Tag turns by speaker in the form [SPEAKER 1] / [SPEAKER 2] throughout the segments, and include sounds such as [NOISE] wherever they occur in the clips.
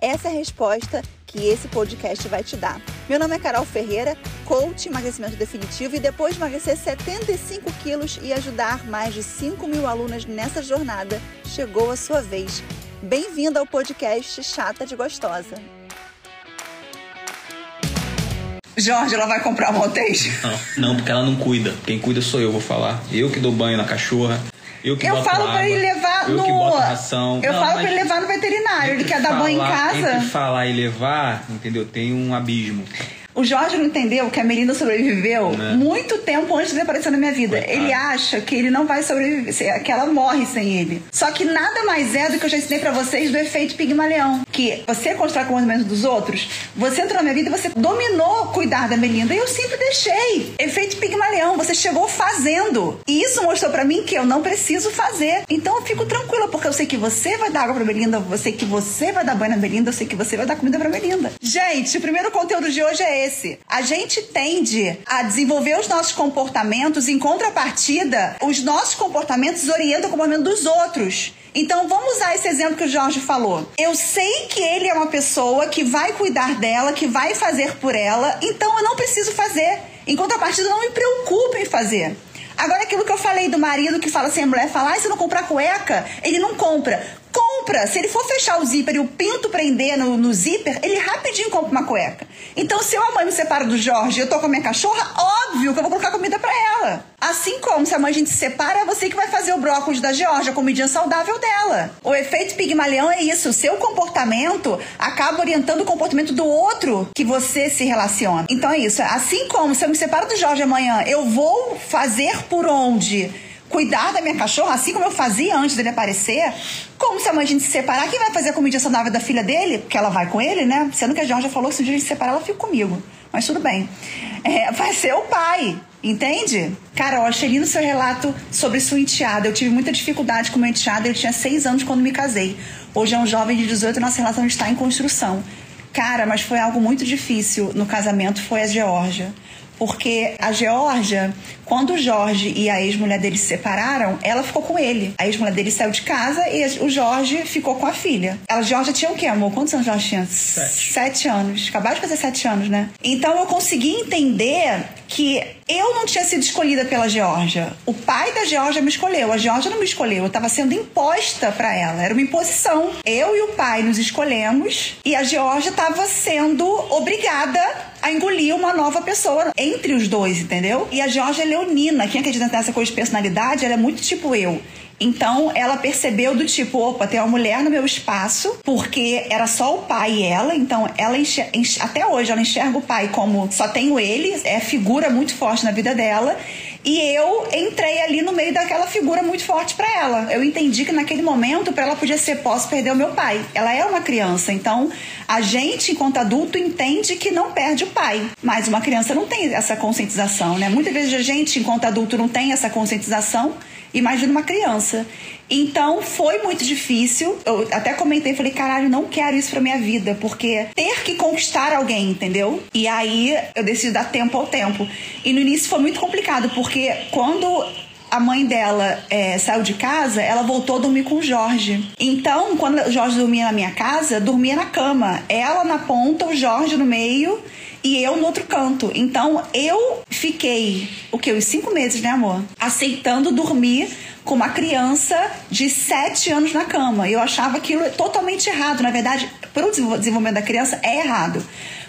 [SPEAKER 1] Essa é a resposta que esse podcast vai te dar. Meu nome é Carol Ferreira, coach emagrecimento definitivo e depois de emagrecer 75 quilos e ajudar mais de 5 mil alunas nessa jornada, chegou a sua vez. Bem-vinda ao podcast Chata de Gostosa.
[SPEAKER 2] Jorge, ela vai comprar uma Montage?
[SPEAKER 3] Não, não, porque ela não cuida. Quem cuida sou eu, vou falar. Eu que dou banho na cachorra. Eu que
[SPEAKER 2] eu falo pra ele levar
[SPEAKER 3] eu
[SPEAKER 2] no.
[SPEAKER 3] que boto ração.
[SPEAKER 2] Eu
[SPEAKER 3] Não,
[SPEAKER 2] falo
[SPEAKER 3] mas
[SPEAKER 2] pra ele levar no veterinário. Ele quer dar banho em casa.
[SPEAKER 3] Entre falar e levar, entendeu? Tem um abismo.
[SPEAKER 2] O Jorge não entendeu que a Melinda sobreviveu
[SPEAKER 3] Né?
[SPEAKER 2] muito tempo antes de aparecer na minha vida.
[SPEAKER 3] Coitado.
[SPEAKER 2] Ele acha que ele não vai sobreviver, que ela morre sem ele. Só que nada mais é do que eu já ensinei pra vocês do efeito Pigmaleão. Que você constrói com o movimento dos outros, você entrou na minha vida e você dominou cuidar da Melinda. E eu sempre deixei. Efeito Pigmaleão, você chegou fazendo. E isso mostrou pra mim que eu não preciso fazer. Então eu fico tranquila, porque eu sei que você vai dar água pra Melinda, eu sei que você vai dar banho na Melinda, eu sei que você vai dar comida pra Melinda. Gente, o primeiro conteúdo de hoje é esse. A gente tende a desenvolver os nossos comportamentos, em contrapartida, os nossos comportamentos orientam o comportamento dos outros. Então vamos usar esse exemplo que o Jorge falou. Eu sei que ele é uma pessoa que vai cuidar dela, que vai fazer por ela, então eu não preciso fazer. Em contrapartida, não me preocupo em fazer. Agora, aquilo que eu falei do marido que fala assim, a mulher fala, ah, se não comprar cueca, ele não compra. Compra! Se ele for fechar o zíper e o pinto prender no, no zíper, ele rapidinho compra uma cueca. Então, se eu a mãe me separa do Jorge e eu tô com a minha cachorra, óbvio que eu vou colocar comida pra ela. Assim como se a mãe a gente se separa, é você que vai fazer o brócolis da Georgia, a comidinha saudável dela. O efeito Pigmalião é isso. O seu comportamento acaba orientando o comportamento do outro que você se relaciona. Então é isso. Assim como se eu me separo do Jorge amanhã, eu vou fazer por onde? Cuidar da minha cachorra, assim como eu fazia antes dele aparecer. Como se a mãe gente se separar, quem vai fazer a comida saudável da filha dele? Porque ela vai com ele, né? Sendo que a Georgia falou que se um dia a gente se separar, ela fica comigo. Mas tudo bem. É, vai ser o pai, entende? Carol, achei lindo seu relato sobre sua enteada. Eu tive muita dificuldade com meu enteado, ele tinha seis anos quando me casei. Hoje é um jovem de 18 e nossa relação está em construção. Cara, mas foi algo muito difícil no casamento, foi a Georgia. Porque a Georgia, quando o Jorge e a ex-mulher dele se separaram, ela ficou com ele. A ex-mulher dele saiu de casa e o Jorge ficou com a filha. A Georgia tinha o quê, amor? Quantos anos Georgia tinha?
[SPEAKER 3] Sete.
[SPEAKER 2] Sete anos. Acabaram de fazer sete anos, né? Então eu consegui entender que eu não tinha sido escolhida pela Georgia. O pai da Georgia me escolheu. A Georgia não me escolheu. Eu estava sendo imposta para ela. Era uma imposição. Eu e o pai nos escolhemos e a Georgia estava sendo obrigada a engolir uma nova pessoa entre os dois, entendeu? E a Georgia é leonina. Quem acredita nessa coisa de personalidade, ela é muito tipo eu. Então ela percebeu do tipo, opa, tem uma mulher no meu espaço, porque era só o pai e ela, então ela enxer- enx- até hoje ela enxerga o pai como só tenho ele, é figura muito forte na vida dela. E eu entrei ali no meio daquela figura muito forte pra ela. Eu entendi que naquele momento pra ela podia ser posso perder o meu pai. Ela é uma criança, então a gente enquanto adulto entende que não perde o pai, mas uma criança não tem essa conscientização, né? Muitas vezes a gente enquanto adulto não tem essa conscientização imagina uma criança. Então foi muito difícil. Eu até comentei, falei, caralho, não quero isso pra minha vida, porque ter que conquistar alguém, entendeu? E aí eu decidi dar tempo ao tempo. E no início foi muito complicado, porque quando a mãe dela é, saiu de casa, ela voltou a dormir com o Jorge. Então, quando o Jorge dormia na minha casa, dormia na cama. Ela na ponta, o Jorge no meio e eu no outro canto. Então eu fiquei, o que? Os cinco meses, né, amor? Aceitando dormir com uma criança de sete anos na cama. Eu achava aquilo totalmente errado. Na verdade, para o desenvolvimento da criança é errado.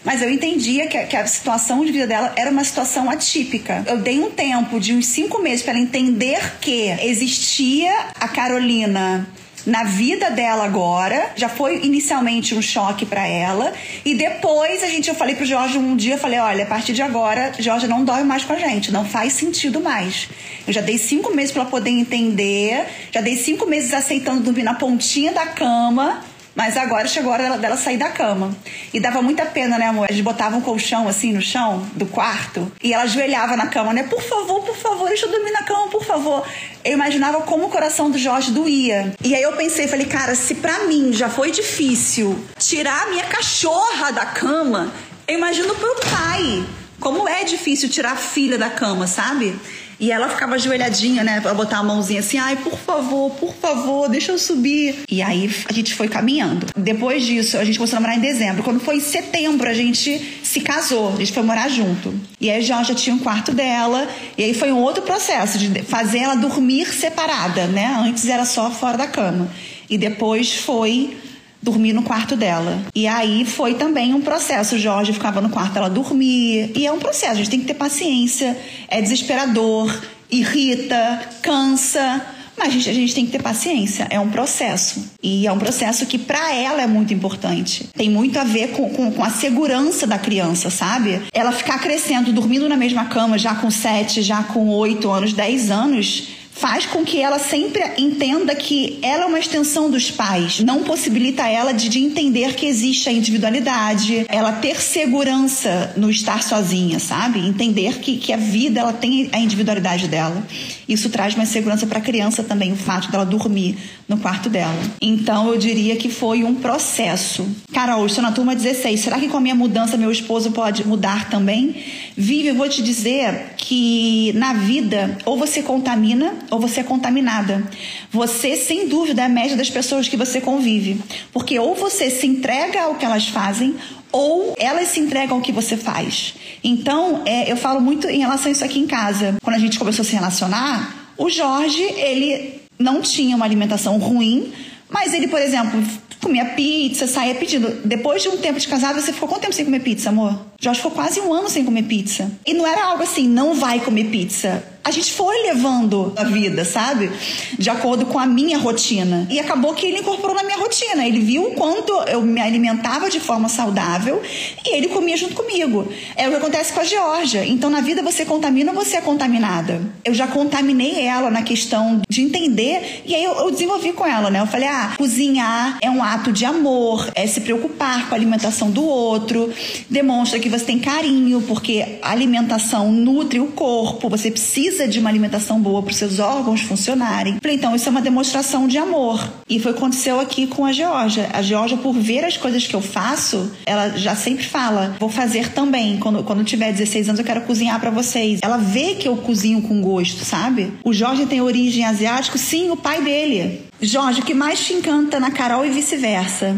[SPEAKER 2] Mas eu entendia que a, que a situação de vida dela era uma situação atípica. Eu dei um tempo de uns cinco meses para ela entender que existia a Carolina na vida dela agora. Já foi inicialmente um choque para ela. E depois a gente, eu falei pro Jorge um dia, falei, olha, a partir de agora, Jorge não dorme mais com a gente. Não faz sentido mais. Eu já dei cinco meses para ela poder entender. Já dei cinco meses aceitando dormir na pontinha da cama. Mas agora chegou a hora dela, sair da cama. E dava muita pena, né, amor? Eles botavam um colchão assim no chão do quarto e ela ajoelhava na cama, né? Por favor, por favor, deixa eu dormir na cama, por favor. Eu imaginava como o coração do Jorge doía. E aí eu pensei, falei, cara, se pra mim já foi difícil tirar a minha cachorra da cama, eu imagino pro pai. Como é difícil tirar a filha da cama, sabe? E ela ficava ajoelhadinha, né? Pra botar a mãozinha assim, ai, por favor, por favor, deixa eu subir. E aí a gente foi caminhando. Depois disso, a gente começou a namorar em dezembro. Quando foi em setembro, a gente se casou, a gente foi morar junto. E aí a já tinha um quarto dela. E aí foi um outro processo de fazer ela dormir separada, né? Antes era só fora da cama. E depois foi dormir no quarto dela. E aí foi também um processo. O Jorge ficava no quarto, ela dormia. E é um processo, a gente tem que ter paciência. É desesperador, irrita, cansa. Mas a gente, a gente tem que ter paciência, é um processo. E é um processo que para ela é muito importante. Tem muito a ver com, com, com, a segurança da criança, sabe? Ela ficar crescendo, dormindo na mesma cama, já com 7, já com 8 anos, 10 anos, faz com que ela sempre entenda que ela é uma extensão dos pais, não possibilita ela de, de, entender que existe a individualidade, ela ter segurança no estar sozinha, sabe? Entender que, que a vida ela tem a individualidade dela. Isso traz mais segurança para a criança também, o fato dela dormir no quarto dela. Então eu diria que foi um processo. Carol, estou na turma 16. Será que com a minha mudança meu esposo pode mudar também? Vive, eu vou te dizer que na vida ou você contamina ou você é contaminada. Você, sem dúvida, é a média das pessoas que você convive. Porque ou você se entrega ao que elas fazem, ou elas se entregam ao que você faz. Então, é, eu falo muito em relação a isso aqui em casa. Quando a gente começou a se relacionar, o Jorge, ele não tinha uma alimentação ruim, mas ele, por exemplo, comia pizza, saía pedindo. Depois de um tempo de casado, você ficou quanto tempo sem comer pizza, amor? Jorge ficou quase um ano sem comer pizza. E não era algo assim, não vai comer pizza a gente foi levando a vida, sabe? De acordo com a minha rotina. E acabou que ele incorporou na minha rotina. Ele viu o quanto eu me alimentava de forma saudável e ele comia junto comigo. É o que acontece com a Georgia. Então, na vida, você contamina ou você é contaminada? Eu já contaminei ela na questão de entender e aí eu, eu desenvolvi com ela, né? Eu falei, ah, cozinhar é um ato de amor, é se preocupar com a alimentação do outro, demonstra que você tem carinho, porque a alimentação nutre o corpo, você precisa precisa de uma alimentação boa para os seus órgãos funcionarem. Falei, então, isso é uma demonstração de amor. E foi o que aconteceu aqui com a Georgia. A Georgia, por ver as coisas que eu faço, ela já sempre fala: vou fazer também. Quando, quando tiver 16 anos, eu quero cozinhar para vocês. Ela vê que eu cozinho com gosto, sabe? O Jorge tem origem asiática, sim, o pai dele. Jorge, o que mais te encanta na Carol e vice-versa?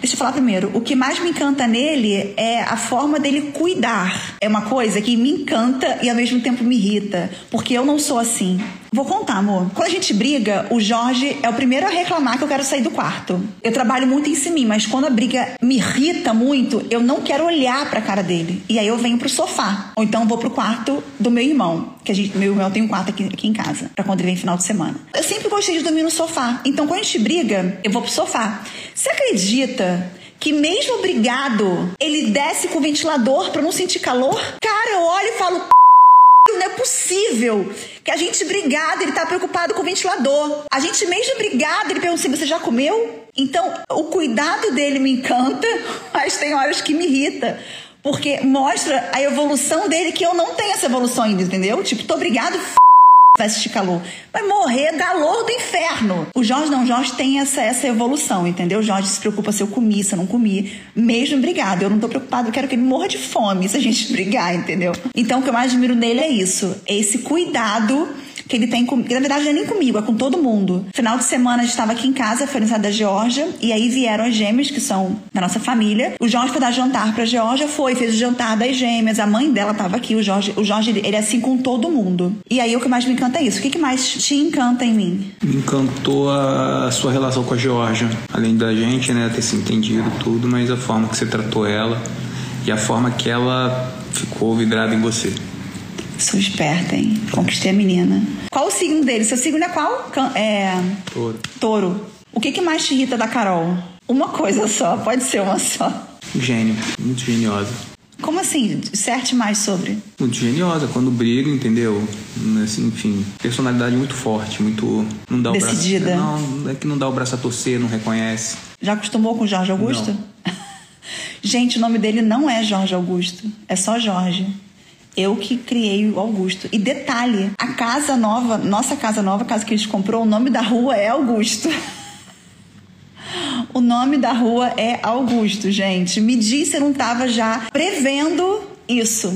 [SPEAKER 2] Deixa eu falar primeiro. O que mais me encanta nele é a forma dele cuidar. É uma coisa que me encanta e ao mesmo tempo me irrita, porque eu não sou assim. Vou contar, amor. Quando a gente briga, o Jorge é o primeiro a reclamar que eu quero sair do quarto. Eu trabalho muito em cima, mas quando a briga me irrita muito, eu não quero olhar pra cara dele. E aí eu venho pro sofá. Ou então vou pro quarto do meu irmão, que a gente, meu irmão tem um quarto aqui, aqui em casa, pra quando ele vem final de semana. Eu sempre gostei de dormir no sofá. Então quando a gente briga, eu vou pro sofá. Você acredita que mesmo brigado, ele desce com o ventilador para não sentir calor? Cara, eu olho e falo, não é possível que a gente brigado, ele tá preocupado com o ventilador. A gente mesmo brigado, ele pergunta assim, você já comeu? Então, o cuidado dele me encanta, [LAUGHS] mas tem horas que me irrita. Porque mostra a evolução dele que eu não tenho essa evolução ainda, entendeu? Tipo, tô brigado, f vai assistir calor. Vai morrer calor do inferno. O Jorge não, o Jorge tem essa, essa evolução, entendeu? O Jorge se preocupa se eu comi, se eu não comi. Mesmo brigado. Eu não tô preocupado, eu quero que ele morra de fome se a gente [LAUGHS] brigar, entendeu? Então o que eu mais admiro nele é isso. É esse cuidado que ele tem comigo. Na verdade, não é nem comigo, é com todo mundo. Final de semana a gente estava aqui em casa, foi aniversário da Georgia, e aí vieram as gêmeas, que são da nossa família. O Jorge foi dar jantar pra Georgia, foi, fez o jantar das gêmeas, a mãe dela estava aqui, o Jorge, o Jorge, ele é assim com todo mundo. E aí o que mais me encanta é isso. O que, que mais te encanta em mim?
[SPEAKER 3] Me encantou a sua relação com a Georgia. Além da gente, né, ter se entendido tudo, mas a forma que você tratou ela e a forma que ela ficou vidrada em você.
[SPEAKER 2] Sou esperta, hein? Conquistei a menina. Qual o signo dele? Seu signo é qual? É.
[SPEAKER 3] Touro.
[SPEAKER 2] Touro. O que, que mais te irrita da Carol? Uma coisa só, pode ser uma só.
[SPEAKER 3] Gênio, muito geniosa.
[SPEAKER 2] Como assim? Disserte mais sobre.
[SPEAKER 3] Muito geniosa, quando briga, entendeu? Assim, enfim, personalidade muito forte, muito. Não dá o
[SPEAKER 2] Decidida.
[SPEAKER 3] braço. Não, é que não dá o braço a torcer, não reconhece.
[SPEAKER 2] Já acostumou com Jorge Augusto?
[SPEAKER 3] Não. [LAUGHS]
[SPEAKER 2] Gente, o nome dele não é Jorge Augusto, é só Jorge. Eu que criei o Augusto. E detalhe, a casa nova, nossa casa nova, a casa que a gente comprou, o nome da rua é Augusto. [LAUGHS] O nome da rua é Augusto, gente. Me disse eu não estava já prevendo isso.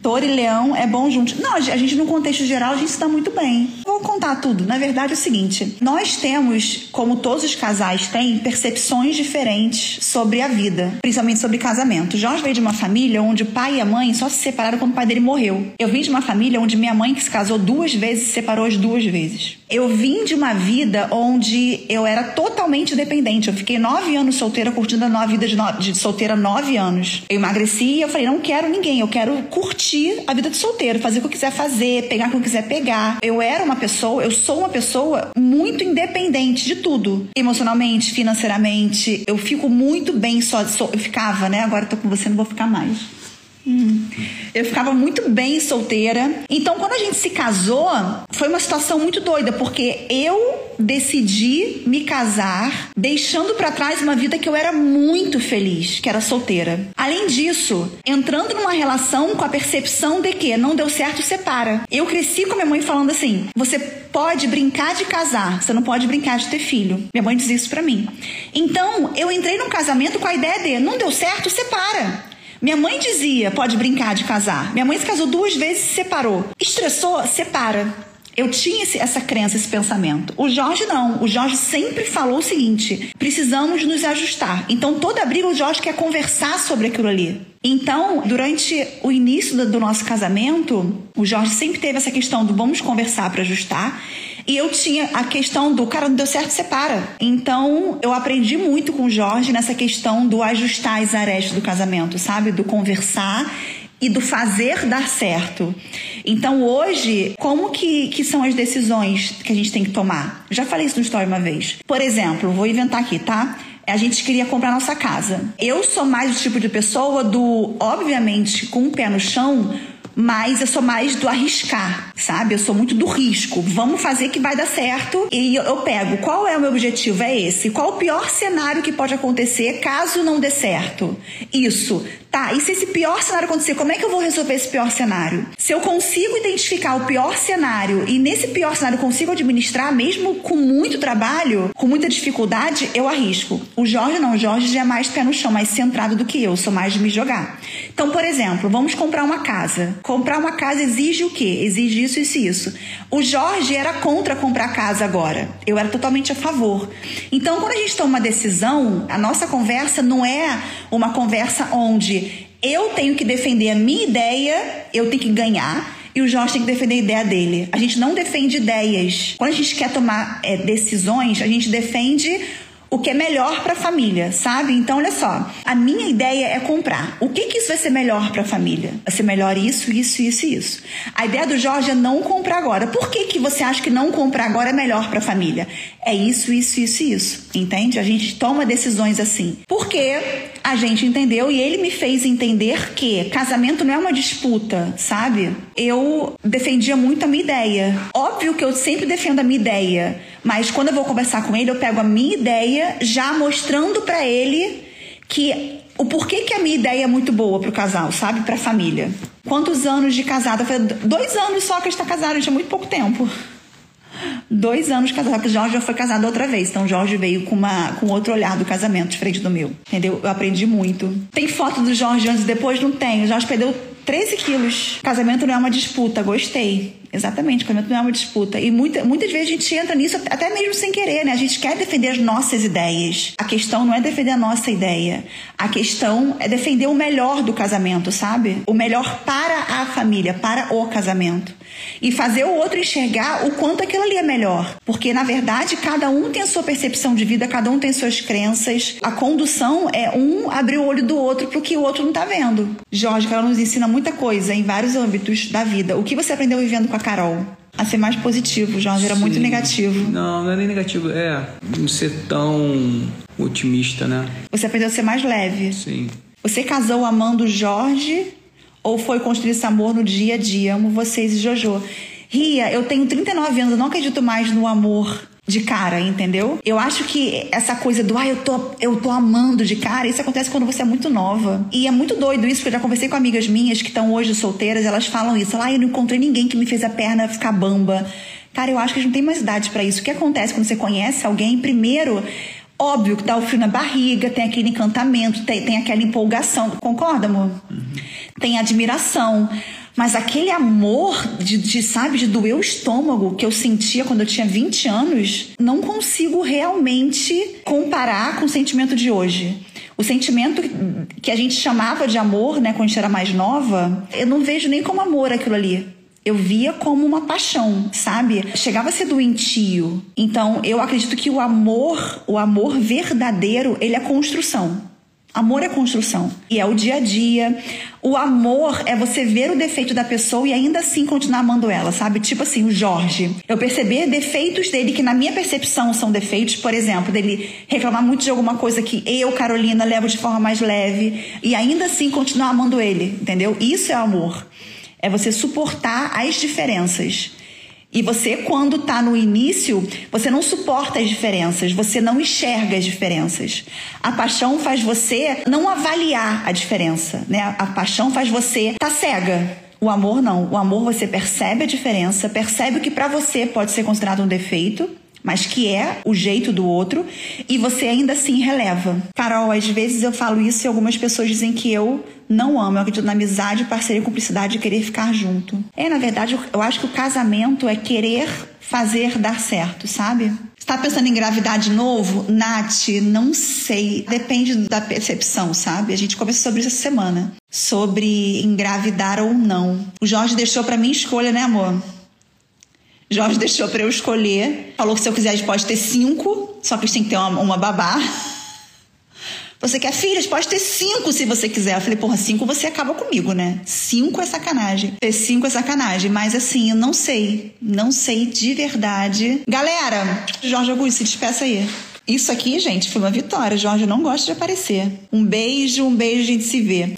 [SPEAKER 2] Touro e leão é bom junto. Não, a gente no contexto geral a gente está muito bem. Vou contar tudo. Na verdade é o seguinte: nós temos, como todos os casais têm, percepções diferentes sobre a vida, principalmente sobre casamento. Jorge veio de uma família onde o pai e a mãe só se separaram quando o pai dele morreu. Eu vim de uma família onde minha mãe, que se casou duas vezes, se separou as duas vezes. Eu vim de uma vida onde eu era totalmente dependente. Eu fiquei nove anos solteira, curtindo a vida de, no... de solteira nove anos. Eu emagreci e eu falei: não quero ninguém, eu quero curtir a vida de solteiro, fazer o que eu quiser fazer, pegar o que eu quiser pegar. Eu era uma pessoa, eu sou uma pessoa muito independente de tudo. Emocionalmente, financeiramente. Eu fico muito bem só. só eu ficava, né? Agora eu tô com você, não vou ficar mais. Eu ficava muito bem solteira. Então, quando a gente se casou, foi uma situação muito doida, porque eu decidi me casar, deixando para trás uma vida que eu era muito feliz, que era solteira. Além disso, entrando numa relação com a percepção de que não deu certo, separa. Eu cresci com minha mãe falando assim: você pode brincar de casar, você não pode brincar de ter filho. Minha mãe diz isso para mim. Então, eu entrei num casamento com a ideia de não deu certo, separa. Minha mãe dizia: pode brincar de casar. Minha mãe se casou duas vezes e se separou. Estressou? Separa. Eu tinha esse, essa crença, esse pensamento. O Jorge não. O Jorge sempre falou o seguinte: precisamos nos ajustar. Então, toda briga, o Jorge quer conversar sobre aquilo ali. Então, durante o início do, do nosso casamento, o Jorge sempre teve essa questão do vamos conversar para ajustar. E eu tinha a questão do cara não deu certo, separa. Então, eu aprendi muito com o Jorge nessa questão do ajustar as arestas do casamento, sabe? Do conversar e do fazer dar certo. Então, hoje, como que, que são as decisões que a gente tem que tomar? Já falei isso no story uma vez. Por exemplo, vou inventar aqui, tá? A gente queria comprar nossa casa. Eu sou mais o tipo de pessoa do, obviamente, com o pé no chão, mas eu sou mais do arriscar, sabe? Eu sou muito do risco. Vamos fazer que vai dar certo. E eu, pego qual é o meu objetivo? É esse. Qual o pior cenário que pode acontecer caso não dê certo? Isso. Tá, e se esse pior cenário acontecer, como é que eu vou resolver esse pior cenário? Se eu consigo identificar o pior cenário e nesse pior cenário consigo administrar, mesmo com muito trabalho, com muita dificuldade, eu arrisco. O Jorge não, o Jorge já é mais pé no chão, mais centrado do que eu, sou mais de me jogar. Então, por exemplo, vamos comprar uma casa. Comprar uma casa exige o quê? Exige isso, isso e isso. O Jorge era contra comprar casa agora. Eu era totalmente a favor. Então, quando a gente toma uma decisão, a nossa conversa não é uma conversa onde eu tenho que defender a minha ideia, eu tenho que ganhar. E o Jorge tem que defender a ideia dele. A gente não defende ideias. Quando a gente quer tomar é, decisões, a gente defende o que é melhor para a família, sabe? Então, olha só, a minha ideia é comprar. O que que isso vai ser melhor para a família? Vai ser melhor isso, isso, isso e isso. A ideia do Jorge é não comprar agora. Por que que você acha que não comprar agora é melhor para a família? É isso, isso, isso e isso. Entende? A gente toma decisões assim. Porque a gente entendeu e ele me fez entender que casamento não é uma disputa, sabe? Eu defendia muito a minha ideia. Óbvio que eu sempre defendo a minha ideia, mas quando eu vou conversar com ele, eu pego a minha ideia já mostrando para ele que o porquê que a minha ideia é muito boa pro casal, sabe? Pra família. Quantos anos de casada? Dois anos só que gente tá casado, a gente é muito pouco tempo. Dois anos casado, porque o Jorge já foi casado outra vez. Então, o Jorge veio com, uma, com outro olhar do casamento, diferente do meu. Entendeu? Eu aprendi muito. Tem foto do Jorge antes e depois? Não tem. O Jorge perdeu 13 quilos. Casamento não é uma disputa, gostei. Exatamente, casamento não é uma disputa. E muita, muitas vezes a gente entra nisso até mesmo sem querer, né? A gente quer defender as nossas ideias. A questão não é defender a nossa ideia. A questão é defender o melhor do casamento, sabe? O melhor para a família, para o casamento. E fazer o outro enxergar o quanto aquilo ali é melhor. Porque, na verdade, cada um tem a sua percepção de vida, cada um tem suas crenças. A condução é um abrir o olho do outro pro que o outro não tá vendo. Jorge, ela nos ensina muita coisa em vários âmbitos da vida. O que você aprendeu vivendo com a Carol? A ser mais positivo, Jorge, era Sim. muito negativo.
[SPEAKER 3] Não, não é nem negativo, é não ser tão otimista, né?
[SPEAKER 2] Você aprendeu a ser mais leve.
[SPEAKER 3] Sim.
[SPEAKER 2] Você casou amando Jorge ou foi construir esse amor no dia a dia? Amo vocês e Jojo. Ria, eu tenho 39 anos, eu não acredito mais no amor de cara, entendeu? Eu acho que essa coisa do ah, eu tô, eu tô amando de cara, isso acontece quando você é muito nova. E é muito doido isso, porque eu já conversei com amigas minhas que estão hoje solteiras, elas falam isso. Ah, eu não encontrei ninguém que me fez a perna ficar bamba. Cara, eu acho que a gente não tem mais idade para isso. O que acontece quando você conhece alguém? Primeiro, óbvio que dá o frio na barriga, tem aquele encantamento, tem, tem aquela empolgação. Concorda, amor? Uhum. Tem admiração. Mas aquele amor de, de, sabe, de doer o estômago que eu sentia quando eu tinha 20 anos, não consigo realmente comparar com o sentimento de hoje. O sentimento que a gente chamava de amor, né, quando a gente era mais nova, eu não vejo nem como amor aquilo ali. Eu via como uma paixão, sabe? Chegava a ser doentio. Então, eu acredito que o amor, o amor verdadeiro, ele é construção. Amor é construção e é o dia a dia. O amor é você ver o defeito da pessoa e ainda assim continuar amando ela, sabe? Tipo assim, o Jorge. Eu perceber defeitos dele que na minha percepção são defeitos, por exemplo, dele reclamar muito de alguma coisa que eu, Carolina, levo de forma mais leve e ainda assim continuar amando ele, entendeu? Isso é amor. É você suportar as diferenças. E você, quando está no início, você não suporta as diferenças, você não enxerga as diferenças. A paixão faz você não avaliar a diferença, né? A paixão faz você estar tá cega. O amor não. O amor você percebe a diferença, percebe o que para você pode ser considerado um defeito mas que é o jeito do outro, e você ainda assim releva. Carol, às vezes eu falo isso e algumas pessoas dizem que eu não amo, eu acredito na amizade, parceria cumplicidade e querer ficar junto. É, na verdade, eu acho que o casamento é querer fazer dar certo, sabe? Está pensando em engravidar de novo? Nath, não sei. Depende da percepção, sabe? A gente conversou sobre isso essa semana. Sobre engravidar ou não. O Jorge deixou para mim escolha, né, amor? Jorge deixou para eu escolher. Falou que se eu quiser, a gente pode ter cinco, só que a gente tem que ter uma, uma babá. Você quer filhas? Pode ter cinco se você quiser. Eu falei, porra, cinco você acaba comigo, né? Cinco é sacanagem. Ter cinco é sacanagem. Mas assim, eu não sei. Não sei de verdade. Galera, Jorge Augusto, se despeça aí. Isso aqui, gente, foi uma vitória. Jorge não gosta de aparecer. Um beijo, um beijo, a gente se vê.